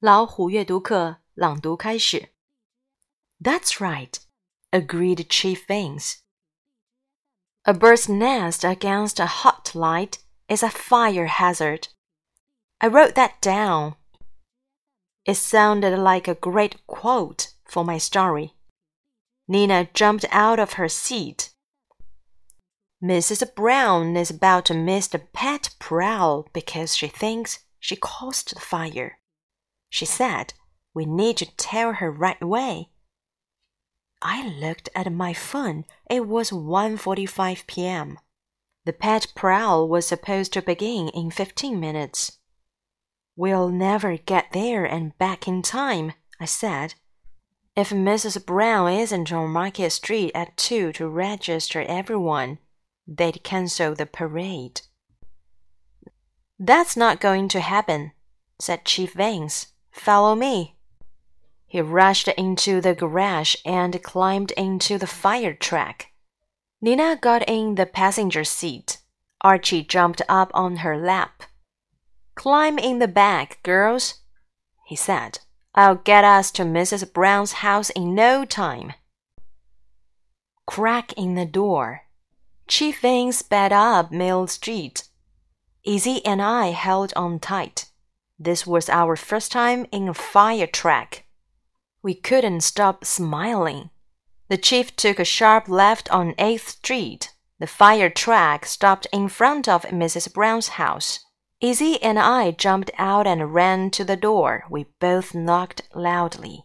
老虎阅读课朗读开始。That's right, agreed Chief Vance. A bird's nest against a hot light is a fire hazard. I wrote that down. It sounded like a great quote for my story. Nina jumped out of her seat. Mrs. Brown is about to miss the pet prowl because she thinks she caused the fire. She said, We need to tell her right away. I looked at my phone. It was 1:45 p.m. The pet prowl was supposed to begin in 15 minutes. We'll never get there and back in time, I said. If Mrs. Brown isn't on Market Street at 2 to register everyone, they'd cancel the parade. That's not going to happen, said Chief Vance. Follow me. He rushed into the garage and climbed into the fire truck. Nina got in the passenger seat. Archie jumped up on her lap. Climb in the back, girls, he said. I'll get us to Mrs. Brown's house in no time. Crack in the door. Chief Vance sped up Mill Street. Izzy and I held on tight. This was our first time in a fire truck. We couldn't stop smiling. The chief took a sharp left on 8th Street. The fire truck stopped in front of Mrs. Brown's house. Izzy and I jumped out and ran to the door. We both knocked loudly.